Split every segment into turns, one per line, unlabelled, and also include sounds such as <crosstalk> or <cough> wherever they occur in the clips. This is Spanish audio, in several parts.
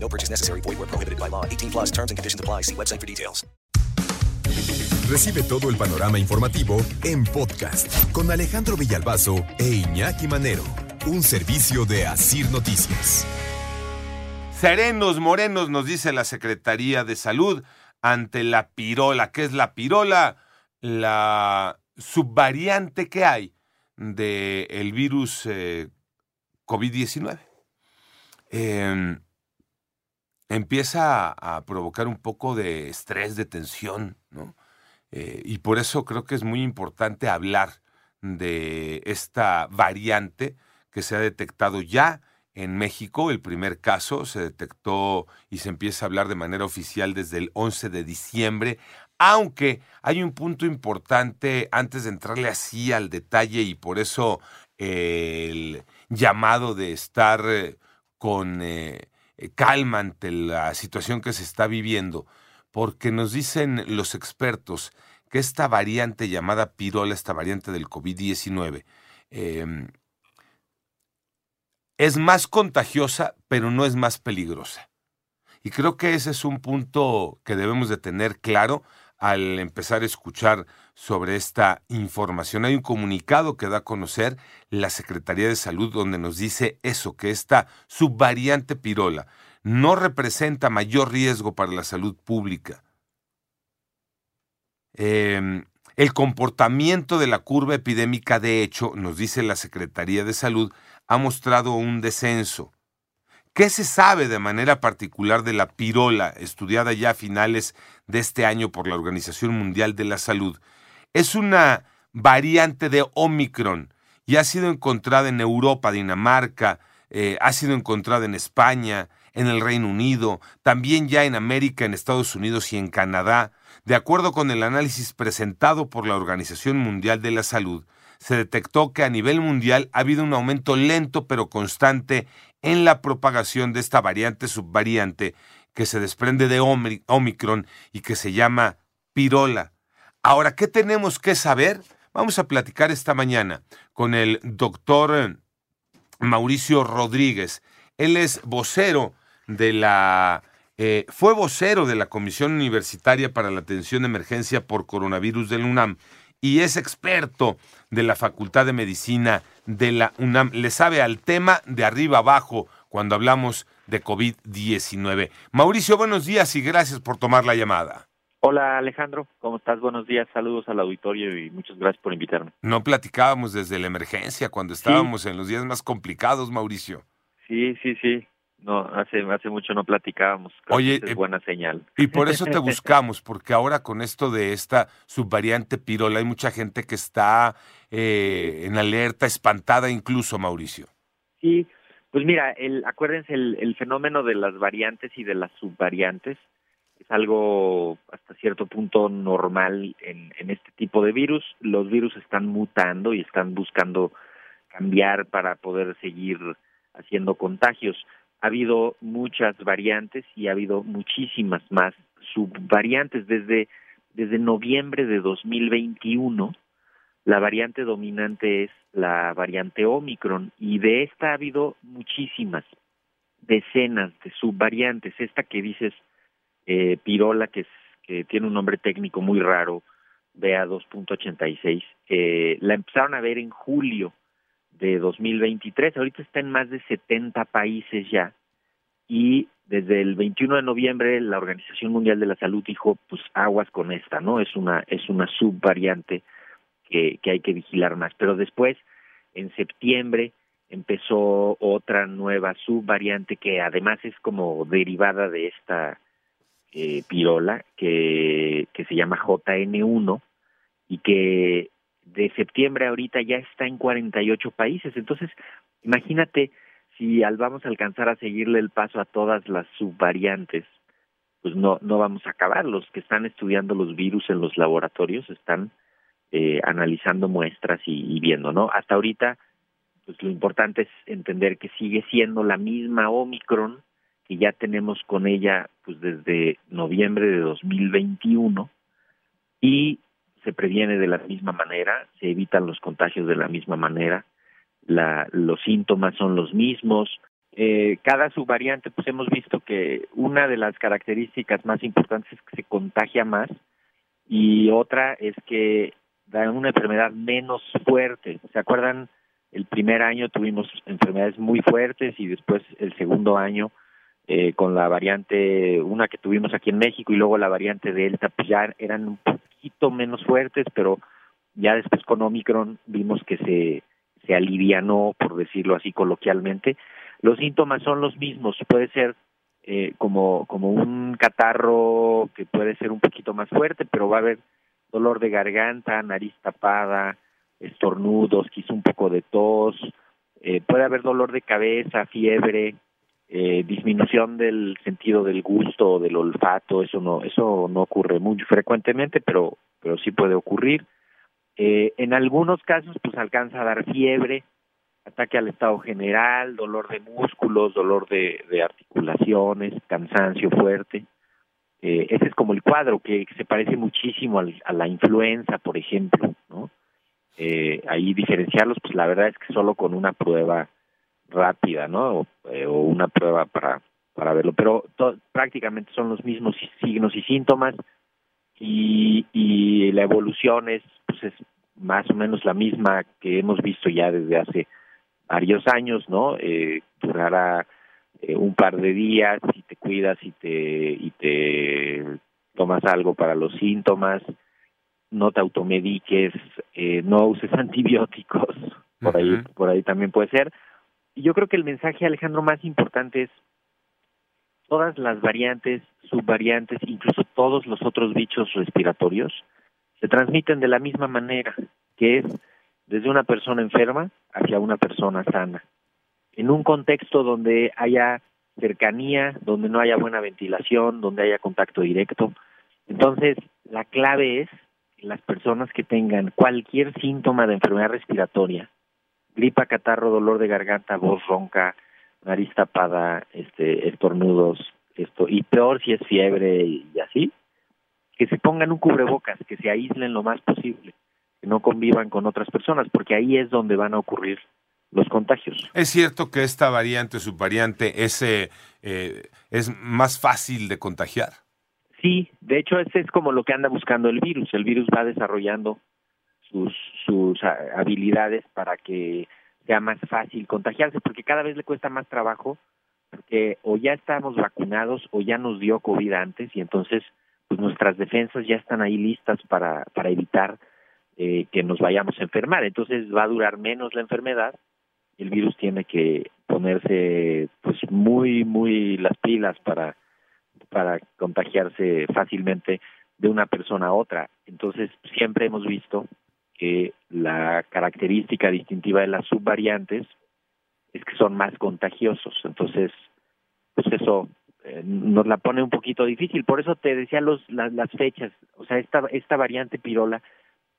No purchase necessary. Void where prohibited by law. 18 plus terms and conditions apply. See website for details.
Recibe todo el panorama informativo en podcast con Alejandro Villalbazo e Iñaki Manero. Un servicio de Asir Noticias.
Serenos morenos, nos dice la Secretaría de Salud ante la pirola. ¿Qué es la pirola? La subvariante que hay del virus eh, COVID-19. Eh, empieza a, provocar un poco de estrés, de tensión, ¿no? Eh, y por eso creo que es muy importante hablar de esta variante que se ha detectado ya en México. El primer caso se detectó y se empieza a hablar de manera oficial desde el 11 de diciembre, aunque hay un punto importante antes de entrarle así al detalle y por eso el llamado de estar eh, con eh, calma ante la situación que se está viviendo, porque nos dicen los expertos que esta variante llamada pirola, esta variante del COVID-19, eh, es más contagiosa, pero no es más peligrosa. Y creo que ese es un punto que debemos de tener claro al empezar a escuchar sobre esta información. Hay un comunicado que da a conocer la Secretaría de Salud donde nos dice eso, que esta subvariante pirola no representa mayor riesgo para la salud pública. Eh, el comportamiento de la curva epidémica, de hecho, nos dice la Secretaría de Salud, ha mostrado un descenso. ¿Qué se sabe de manera particular de la pirola, estudiada ya a finales de este año por la Organización Mundial de la Salud? Es una variante de Omicron y ha sido encontrada en Europa, Dinamarca, eh, ha sido encontrada en España, en el Reino Unido, también ya en América, en Estados Unidos y en Canadá. De acuerdo con el análisis presentado por la Organización Mundial de la Salud, se detectó que a nivel mundial ha habido un aumento lento pero constante en la propagación de esta variante subvariante que se desprende de Omicron y que se llama pirola. Ahora, ¿qué tenemos que saber? Vamos a platicar esta mañana con el doctor Mauricio Rodríguez. Él es vocero de la... Eh, fue vocero de la Comisión Universitaria para la Atención de Emergencia por Coronavirus del UNAM y es experto de la Facultad de Medicina de la UNAM. Le sabe al tema de arriba abajo cuando hablamos de COVID-19. Mauricio, buenos días y gracias por tomar la llamada.
Hola Alejandro, ¿cómo estás? Buenos días, saludos al auditorio y muchas gracias por invitarme.
No platicábamos desde la emergencia, cuando estábamos sí. en los días más complicados, Mauricio.
Sí, sí, sí. No, hace, hace mucho no platicábamos.
Oye,
es buena señal.
Y por eso te <laughs> buscamos, porque ahora con esto de esta subvariante pirola hay mucha gente que está eh, en alerta, espantada incluso, Mauricio.
Sí, pues mira, el, acuérdense, el, el fenómeno de las variantes y de las subvariantes es algo hasta cierto punto normal en, en este tipo de virus. Los virus están mutando y están buscando cambiar para poder seguir haciendo contagios. Ha habido muchas variantes y ha habido muchísimas más subvariantes. Desde desde noviembre de 2021 la variante dominante es la variante Omicron y de esta ha habido muchísimas decenas de subvariantes. Esta que dices eh, pirola que es, que tiene un nombre técnico muy raro BA 2.86 eh, la empezaron a ver en julio de 2023. Ahorita está en más de 70 países ya y desde el 21 de noviembre la Organización Mundial de la Salud dijo, pues aguas con esta, ¿no? Es una es una subvariante que, que hay que vigilar más. Pero después, en septiembre, empezó otra nueva subvariante que además es como derivada de esta eh, pirola que, que se llama JN1 y que de septiembre ahorita ya está en 48 países. Entonces, imagínate si al vamos a alcanzar a seguirle el paso a todas las subvariantes, pues no, no vamos a acabar. Los que están estudiando los virus en los laboratorios están eh, analizando muestras y, y viendo, ¿no? Hasta ahorita, pues lo importante es entender que sigue siendo la misma Omicron que ya tenemos con ella pues desde noviembre de 2021 y se previene de la misma manera, se evitan los contagios de la misma manera, los síntomas son los mismos. Eh, cada subvariante, pues hemos visto que una de las características más importantes es que se contagia más y otra es que da una enfermedad menos fuerte. ¿Se acuerdan? El primer año tuvimos enfermedades muy fuertes y después el segundo año eh, con la variante, una que tuvimos aquí en México y luego la variante Delta, pues ya eran un poquito menos fuertes, pero ya después con Omicron vimos que se, se alivianó, por decirlo así coloquialmente. Los síntomas son los mismos, puede ser eh, como, como un catarro que puede ser un poquito más fuerte, pero va a haber dolor de garganta, nariz tapada, estornudos, quizá un poco de tos, eh, puede haber dolor de cabeza, fiebre, eh, disminución del sentido del gusto del olfato, eso no, eso no ocurre muy frecuentemente, pero, pero sí puede ocurrir. Eh, en algunos casos, pues alcanza a dar fiebre, ataque al estado general, dolor de músculos, dolor de, de articulaciones, cansancio fuerte. Eh, ese es como el cuadro que se parece muchísimo al, a la influenza, por ejemplo, ¿no? Eh, ahí diferenciarlos, pues la verdad es que solo con una prueba rápida, ¿no? O, eh, o una prueba para para verlo, pero to, prácticamente son los mismos signos y síntomas y, y la evolución es pues es más o menos la misma que hemos visto ya desde hace varios años, ¿no? Eh, durará eh, un par de días si te cuidas y te y te tomas algo para los síntomas, no te automediques, eh, no uses <laughs> antibióticos, por ahí por ahí también puede ser. Yo creo que el mensaje Alejandro más importante es todas las variantes, subvariantes, incluso todos los otros bichos respiratorios se transmiten de la misma manera, que es desde una persona enferma hacia una persona sana. En un contexto donde haya cercanía, donde no haya buena ventilación, donde haya contacto directo. Entonces, la clave es que las personas que tengan cualquier síntoma de enfermedad respiratoria, gripa, catarro, dolor de garganta, voz ronca, nariz tapada, este, estornudos, esto, y peor si es fiebre y así, que se pongan un cubrebocas, que se aíslen lo más posible, que no convivan con otras personas, porque ahí es donde van a ocurrir los contagios.
Es cierto que esta variante, subvariante, es, eh, eh, es más fácil de contagiar.
Sí, de hecho, ese es como lo que anda buscando el virus. El virus va desarrollando sus, habilidades para que sea más fácil contagiarse, porque cada vez le cuesta más trabajo, porque o ya estamos vacunados o ya nos dio COVID antes y entonces pues nuestras defensas ya están ahí listas para, para evitar eh, que nos vayamos a enfermar. Entonces va a durar menos la enfermedad el virus tiene que ponerse pues muy, muy las pilas para, para contagiarse fácilmente de una persona a otra. Entonces siempre hemos visto que la característica distintiva de las subvariantes es que son más contagiosos. Entonces, pues eso eh, nos la pone un poquito difícil. Por eso te decía los, las, las fechas. O sea, esta, esta variante pirola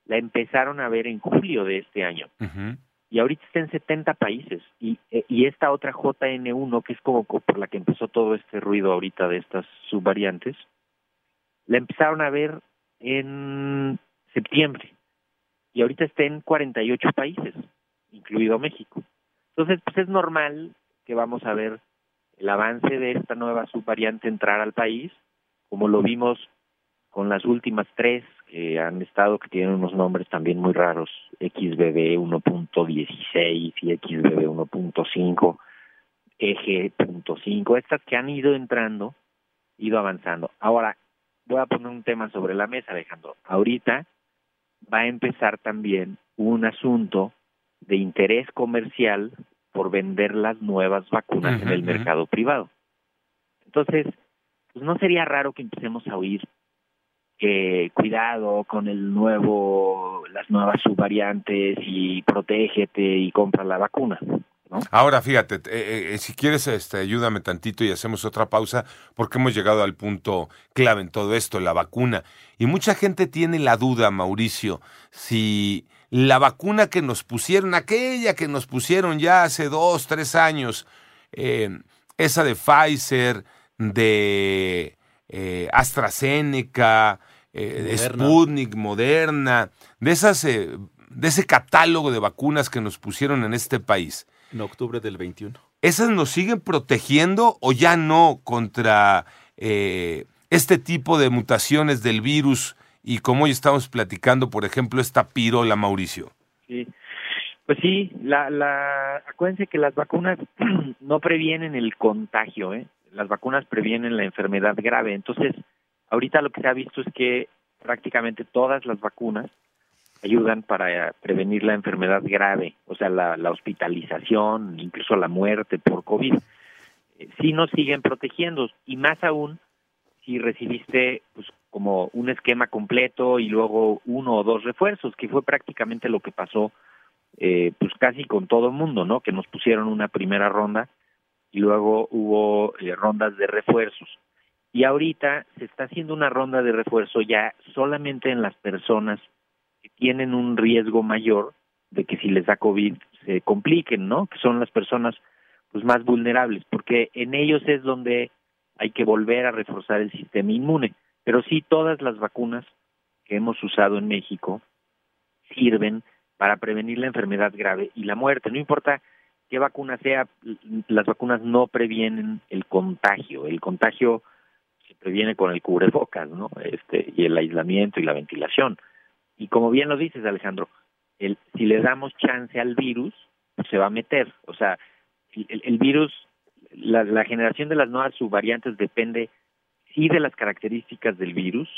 la empezaron a ver en julio de este año y ahorita está en 70 países y, eh, y esta otra JN1 que es como co- por la que empezó todo este ruido ahorita de estas subvariantes la empezaron a ver en septiembre y ahorita está en 48 países incluido México entonces pues es normal que vamos a ver el avance de esta nueva subvariante entrar al país como lo vimos con las últimas tres que han estado, que tienen unos nombres también muy raros, XBB 1.16 y XBB 1.5, EG.5, estas que han ido entrando, ido avanzando. Ahora, voy a poner un tema sobre la mesa, Alejandro. Ahorita va a empezar también un asunto de interés comercial por vender las nuevas vacunas en el mercado privado. Entonces, pues no sería raro que empecemos a oír que cuidado con el nuevo, las nuevas subvariantes y protégete y compra la vacuna. ¿No?
Ahora, fíjate, eh, eh, si quieres, este, ayúdame tantito y hacemos otra pausa, porque hemos llegado al punto clave en todo esto, la vacuna. Y mucha gente tiene la duda, Mauricio, si la vacuna que nos pusieron, aquella que nos pusieron ya hace dos, tres años, eh, esa de Pfizer, de eh, AstraZeneca, eh,
Moderna.
Sputnik, Moderna, de, esas, eh, de ese catálogo de vacunas que nos pusieron en este país.
En octubre del 21.
¿Esas nos siguen protegiendo o ya no contra eh, este tipo de mutaciones del virus? Y como hoy estamos platicando, por ejemplo, esta pirola, Mauricio.
Sí. Pues sí, la, la, acuérdense que las vacunas <clears throat> no previenen el contagio, ¿eh? Las vacunas previenen la enfermedad grave. Entonces, ahorita lo que se ha visto es que prácticamente todas las vacunas ayudan para prevenir la enfermedad grave, o sea, la, hospitalización, incluso la muerte por COVID. Eh, sí nos siguen protegiendo y más aún si recibiste pues como un esquema completo y luego uno o dos refuerzos, que fue prácticamente lo que pasó eh, pues casi con todo el mundo, ¿no? Que nos pusieron una primera ronda y luego hubo eh, rondas de refuerzos. Y ahorita se está haciendo una ronda de refuerzo ya solamente en las personas tienen un riesgo mayor de que si les da COVID se compliquen, ¿no? Que son las personas pues más vulnerables, porque en ellos es donde hay que volver a reforzar el sistema inmune. Pero sí, todas las vacunas que hemos usado en México sirven para prevenir la enfermedad grave y la muerte. No importa qué vacuna sea, las vacunas no previenen el contagio. El contagio se previene con el cubrebocas, ¿no? Este y el aislamiento y la ventilación. Y como bien lo dices, Alejandro, el, si le damos chance al virus, pues se va a meter. O sea, el, el virus, la, la generación de las nuevas subvariantes depende sí de las características del virus,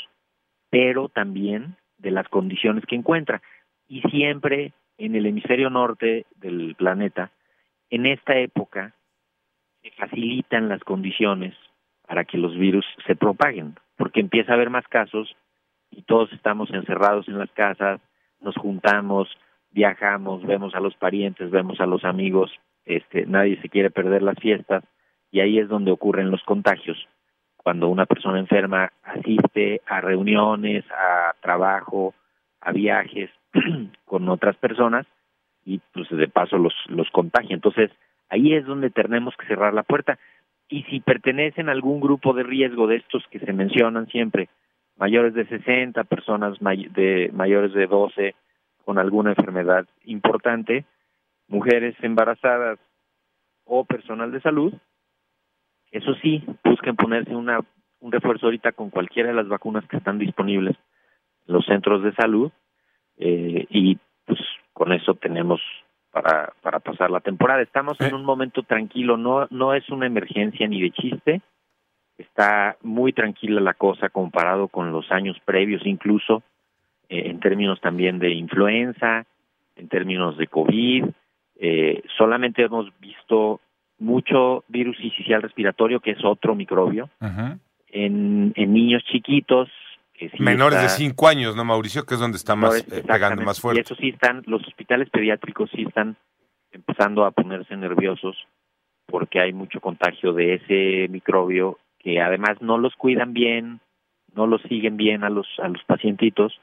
pero también de las condiciones que encuentra. Y siempre en el hemisferio norte del planeta, en esta época, se facilitan las condiciones para que los virus se propaguen, porque empieza a haber más casos y todos estamos encerrados en las casas, nos juntamos, viajamos, vemos a los parientes, vemos a los amigos, este, nadie se quiere perder las fiestas y ahí es donde ocurren los contagios. Cuando una persona enferma asiste a reuniones, a trabajo, a viajes <clears throat> con otras personas y pues de paso los los contagia. Entonces, ahí es donde tenemos que cerrar la puerta. Y si pertenecen a algún grupo de riesgo de estos que se mencionan siempre, mayores de 60, personas may de mayores de 12 con alguna enfermedad importante, mujeres embarazadas o personal de salud, eso sí, busquen ponerse una un refuerzo ahorita con cualquiera de las vacunas que están disponibles en los centros de salud eh, y pues con eso tenemos para para pasar la temporada. Estamos en
Eh.
un momento tranquilo, no no es una emergencia ni de chiste. Está muy tranquila la cosa comparado con los años previos, incluso eh, en términos también de influenza, en términos de COVID. Eh, solamente hemos visto mucho virus incisional respiratorio, que es otro microbio, en, en niños chiquitos. Que sí
Menores de
está-
5 años, ¿no, Mauricio? Que es donde está más eh, pegando más
Y
fuerte.
eso sí están, los hospitales pediátricos sí están empezando a ponerse nerviosos porque hay mucho contagio de ese microbio que además no los cuidan bien, no los siguen bien a los a los pacientitos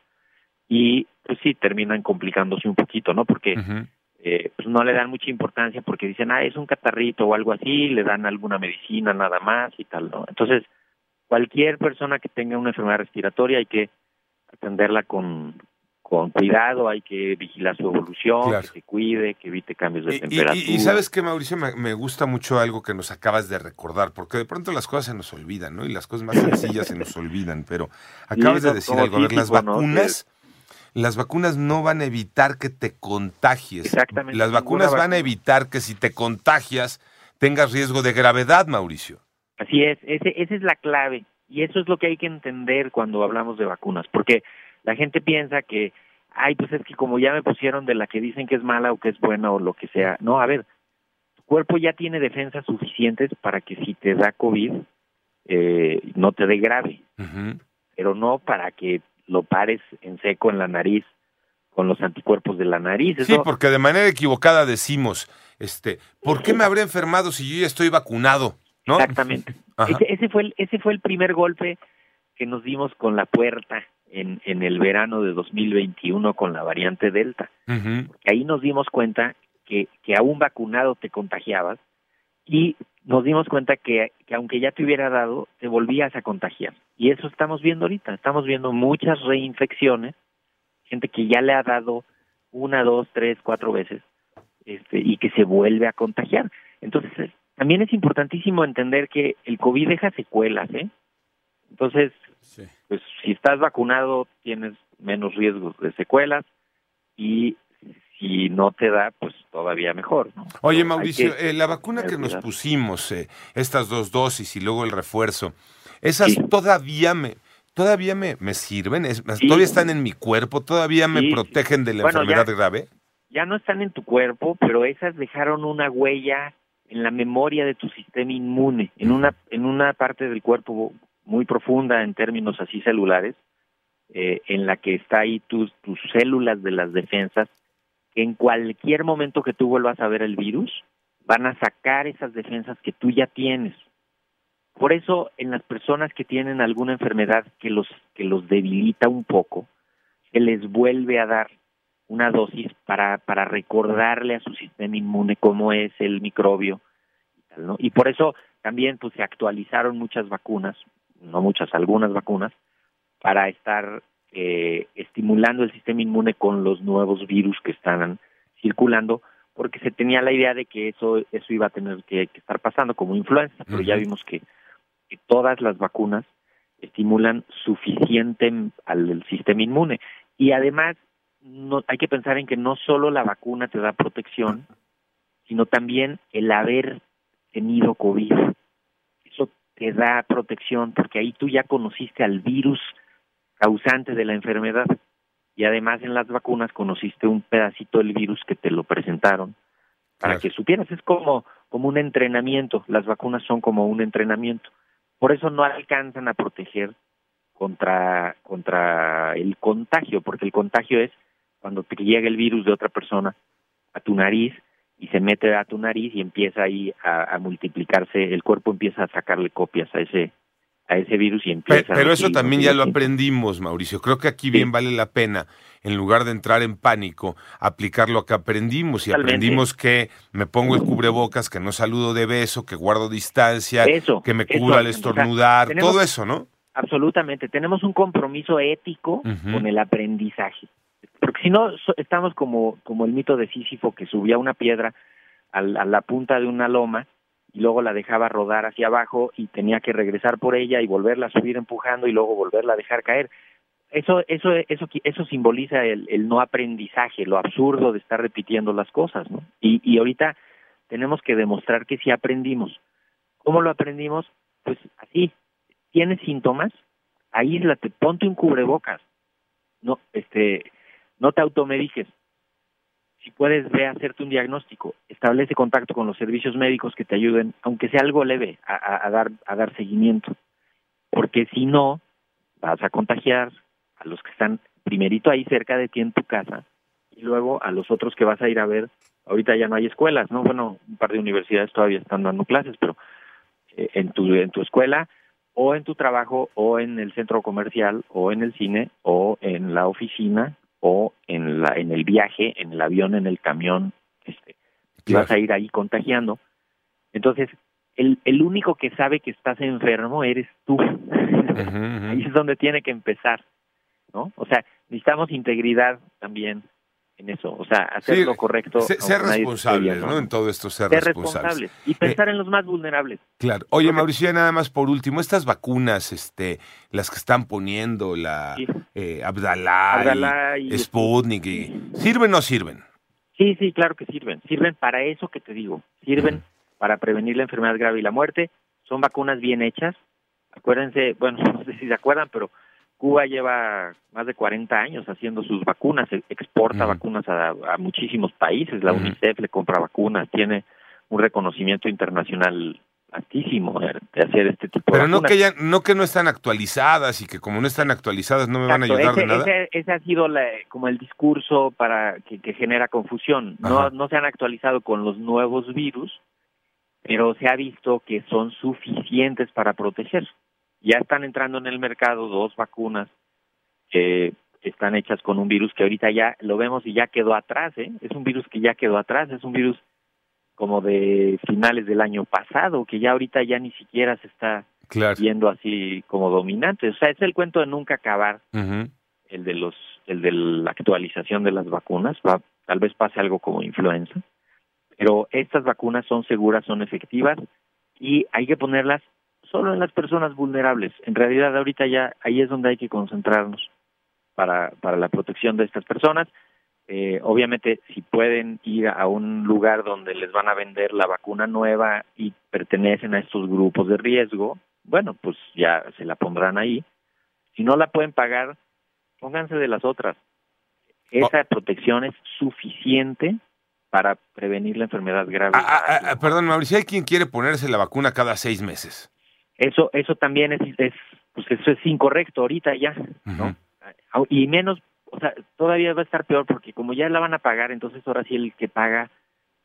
y pues sí terminan complicándose un poquito, ¿no? Porque eh, pues no le dan mucha importancia porque dicen, ah, es un catarrito o algo así, le dan alguna medicina nada más y tal, ¿no? Entonces, cualquier persona que tenga una enfermedad respiratoria hay que atenderla con, con cuidado, hay que vigilar su evolución,
Claro.
que se cuide, que evite cambios de
Y-
temperatura.
Y, y sabes que, Mauricio, me, me gusta mucho algo que nos acabas de recordar, porque de pronto las cosas se nos olvidan, ¿no? Y las cosas más <laughs> sencillas se nos olvidan, pero acabas de decir algo. A ver, las
típico, ¿no?
vacunas, las vacunas no van a evitar que te contagies.
Exactamente,
Las vacunas van a evitar que si te contagias tengas riesgo de gravedad, Mauricio.
Así es, ese, esa es la clave. Y eso es lo que hay que entender cuando hablamos de vacunas, porque la gente piensa que, ay, pues es que como ya me pusieron de la que dicen que es mala o que es buena o lo que sea. No, a ver, tu cuerpo ya tiene defensas suficientes para que si te da COVID, eh, no te dé grave, pero no para que lo pares en seco en la nariz con los anticuerpos de la nariz.
Sí,
Eso,
porque de manera equivocada decimos este, ¿por qué me habría enfermado si yo ya estoy vacunado? ¿No?
Exactamente. Ese, ese fue el, ese fue el primer golpe que nos dimos con la puerta en, en el verano de 2021 con la variante Delta. Ahí nos dimos cuenta que, que a un vacunado te contagiabas y nos dimos cuenta que, que aunque ya te hubiera dado, te volvías a contagiar. Y eso estamos viendo ahorita. Estamos viendo muchas reinfecciones, gente que ya le ha dado una, dos, tres, cuatro veces este, y que se vuelve a contagiar. Entonces, eh, también es importantísimo entender que el COVID deja secuelas, ¿eh? Entonces,
Sí.
Pues si estás vacunado tienes menos riesgos de secuelas y si no te da, pues todavía mejor. ¿no?
Oye, Mauricio,
que
eh, la vacuna que nos pusimos, eh, estas dos dosis y luego el refuerzo, ¿esas
Sí.
todavía me todavía me, me sirven? Es-
Sí.
¿Todavía están en mi cuerpo? ¿Todavía me
Sí.
protegen de la
Bueno,
enfermedad
ya-
grave?
Ya no están en tu cuerpo, pero esas dejaron una huella en la memoria de tu sistema inmune, en una en una parte del cuerpo muy profunda en términos así celulares, eh, en la que está ahí tus tus células de las defensas que en cualquier momento que tú vuelvas a ver el virus van a sacar esas defensas que tú ya tienes. Por eso en las personas que tienen alguna enfermedad que los que los debilita un poco, se les vuelve a dar una dosis para para recordarle a su sistema inmune cómo es el microbio ¿no? Y por eso también pues se actualizaron muchas vacunas, no muchas, algunas vacunas para estar eh, estimulando el sistema inmune con los nuevos virus que están circulando, porque se tenía la idea de que eso eso iba a tener que, que estar pasando como influenza, pero ya vimos que, que todas las vacunas estimulan suficiente al el sistema inmune y además no hay que pensar en que no solo la vacuna te da protección, sino también el haber tenido COVID. Te da protección porque ahí tú ya conociste al virus causante de la enfermedad y además en las vacunas conociste un pedacito del virus que te lo presentaron para
Claro.
que supieras es como como un entrenamiento las vacunas son como un entrenamiento por eso no alcanzan a proteger contra contra el contagio porque el contagio es cuando te llega el virus de otra persona a tu nariz y se mete a tu nariz y empieza ahí a, a multiplicarse el cuerpo empieza a sacarle copias a ese a ese virus y empieza
Pero,
a
eso también
"No,
ya lo
sí".
aprendimos, Mauricio. Creo que aquí bien vale la pena, en lugar de entrar en pánico, aplicar lo que aprendimos. Y
Totalmente.
aprendimos que me pongo el cubrebocas, que no saludo de beso, que guardo distancia,
Eso,
que me
eso,
cubro al
o sea,
estornudar,
tenemos-
todo eso, ¿no?
Absolutamente, tenemos un compromiso ético con el aprendizaje. Porque si no, estamos como, como el mito de Sísifo que subía una piedra al- a la punta de una loma y luego la dejaba rodar hacia abajo y tenía que regresar por ella y volverla a subir empujando y luego volverla a dejar caer. Eso, eso, eso, eso simboliza el, el no aprendizaje, lo absurdo de estar repitiendo las cosas. Y, y ahorita tenemos que demostrar que sí aprendimos. ¿Cómo lo aprendimos? Pues así, tienes síntomas, aíslate, ponte un cubrebocas. No, este, no te automediques. Si puedes, ve a hacerte un diagnóstico. Establece contacto con los servicios médicos que te ayuden, aunque sea algo leve, a, a- dar, a dar seguimiento. Porque si no, vas a contagiar a los que están primerito ahí cerca de ti en tu casa y luego a los otros que vas a ir a ver. Ahorita ya no hay escuelas, ¿no? Bueno, un par de universidades todavía están dando clases, pero eh, en tu en tu escuela o en tu trabajo o en el centro comercial o en el cine o en la oficina o en la en el viaje, en el avión, en el camión, este,
Claro.
vas a ir ahí contagiando. Entonces, el, el único que sabe que estás enfermo eres tú. <laughs> Ahí es donde tiene que empezar, ¿no? O sea, necesitamos integridad también en eso, o sea, hacer
Sí,
lo correcto.
Se- ser
esté
responsables, ¿no? En todo esto, ser,
Ser
responsables.
responsables y pensar en los más vulnerables.
Claro. Oye,
Creo que-
Mauricio, ya nada más por último, estas vacunas, este, las que están poniendo, la
Sí.
eh, Abdalá, y- Sputnik, y- ¿sirven o no sirven?
Sí, sí, claro que sirven. Sirven para eso que te digo. Sirven para prevenir la enfermedad grave y la muerte. Son vacunas bien hechas. Acuérdense, bueno, <laughs> no sé si se acuerdan, pero Cuba lleva más de 40 años haciendo sus vacunas, e- exporta vacunas a, a muchísimos países. La. UNICEF le compra vacunas, tiene un reconocimiento internacional altísimo de, de hacer este tipo
Pero
de
no
vacunas.
que, ya, no que no están actualizadas y que como no están actualizadas no me van a ayudar de
ese,
nada.
ese- ese ha sido la- como el discurso para que, que genera confusión. No, no se han actualizado con los nuevos virus, pero se ha visto que son suficientes para proteger. Ya están entrando en el mercado dos vacunas que están hechas con un virus que ahorita ya lo vemos y ya quedó atrás. ¿eh? Es un virus que ya quedó atrás, es un virus como de finales del año pasado, que ya ahorita ya ni siquiera se está
Claro.
viendo así como dominante. O sea, es el cuento de nunca acabar el de los el de la actualización de las vacunas va tal vez pase algo como influenza pero estas vacunas son seguras son efectivas y hay que ponerlas solo en las personas vulnerables en realidad ahorita ya ahí es donde hay que concentrarnos para para la protección de estas personas Eh, obviamente si pueden ir a un lugar donde les van a vender la vacuna nueva y pertenecen a estos grupos de riesgo bueno pues ya se la pondrán ahí si no la pueden pagar pónganse de las otras. Esa protección es suficiente para prevenir la enfermedad grave.
Ah, ah, ah, perdón, Mauricio, hay quien quiere ponerse la vacuna cada seis meses.
Eso, eso también es, es, pues eso es incorrecto ahorita ya, ¿no? Y menos, o sea, todavía va a estar peor porque como ya la van a pagar, entonces ahora sí el que paga,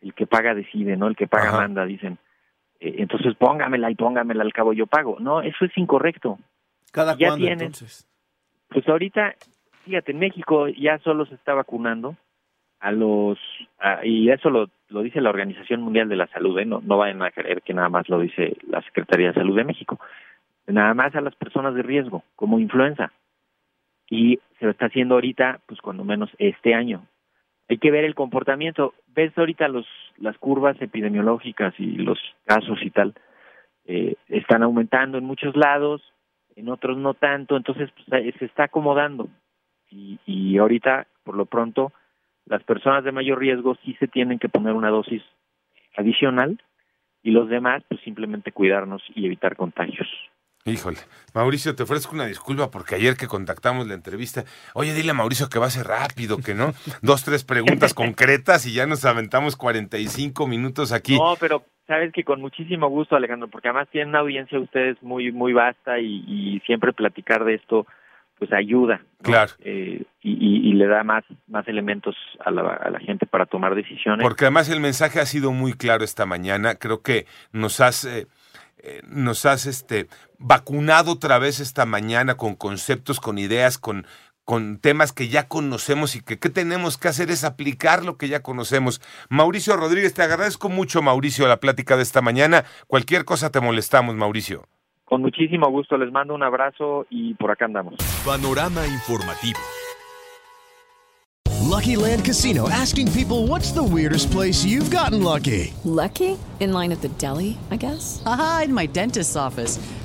el que paga decide, ¿no? El que paga manda, dicen. Eh, entonces póngamela y póngamela al cabo yo pago. No, eso es incorrecto.
¿Cada
Ya
cuándo entonces?
Pues ahorita, fíjate, en México ya solo se está vacunando a los, a- y eso lo, lo dice la Organización Mundial de la Salud, ¿eh? no, no vayan a creer que nada más lo dice la Secretaría de Salud de México, nada más a las personas de riesgo, como influenza. Y se lo está haciendo ahorita, pues cuando menos este año. Hay que ver el comportamiento. Ves ahorita los, las curvas epidemiológicas y los casos y tal, eh, están aumentando en muchos lados, en otros no tanto, entonces pues, se está acomodando. Y, y ahorita, por lo pronto, las personas de mayor riesgo sí se tienen que poner una dosis adicional y los demás, pues simplemente cuidarnos y evitar contagios.
Híjole, Mauricio, te ofrezco una disculpa porque ayer que contactamos la entrevista, oye, dile a Mauricio que va a ser rápido, que no, <laughs> dos, tres preguntas concretas y ya nos aventamos 45 minutos aquí.
No, pero sabes que con muchísimo gusto, Alejandro, porque además tienen una audiencia ustedes muy muy vasta y, y siempre platicar de esto pues ayuda, ¿no?
Claro.
Eh, y, y- y le da más más elementos a la, a la gente para tomar decisiones.
Porque además el mensaje ha sido muy claro esta mañana. Creo que nos has, eh, eh, nos has este, vacunado otra vez esta mañana con conceptos, con ideas, con, con temas que ya conocemos y que qué tenemos que hacer es aplicar lo que ya conocemos. Mauricio Rodríguez, te agradezco mucho, Mauricio, la plática de esta mañana. Cualquier cosa te molestamos, Mauricio.
Con muchísimo gusto, les mando un abrazo y por acá andamos.
Panorama informativo.
Lucky Land Casino asking people what's the weirdest place you've gotten lucky?
Lucky? In line at the deli, I guess?
Aha, in my dentist's office.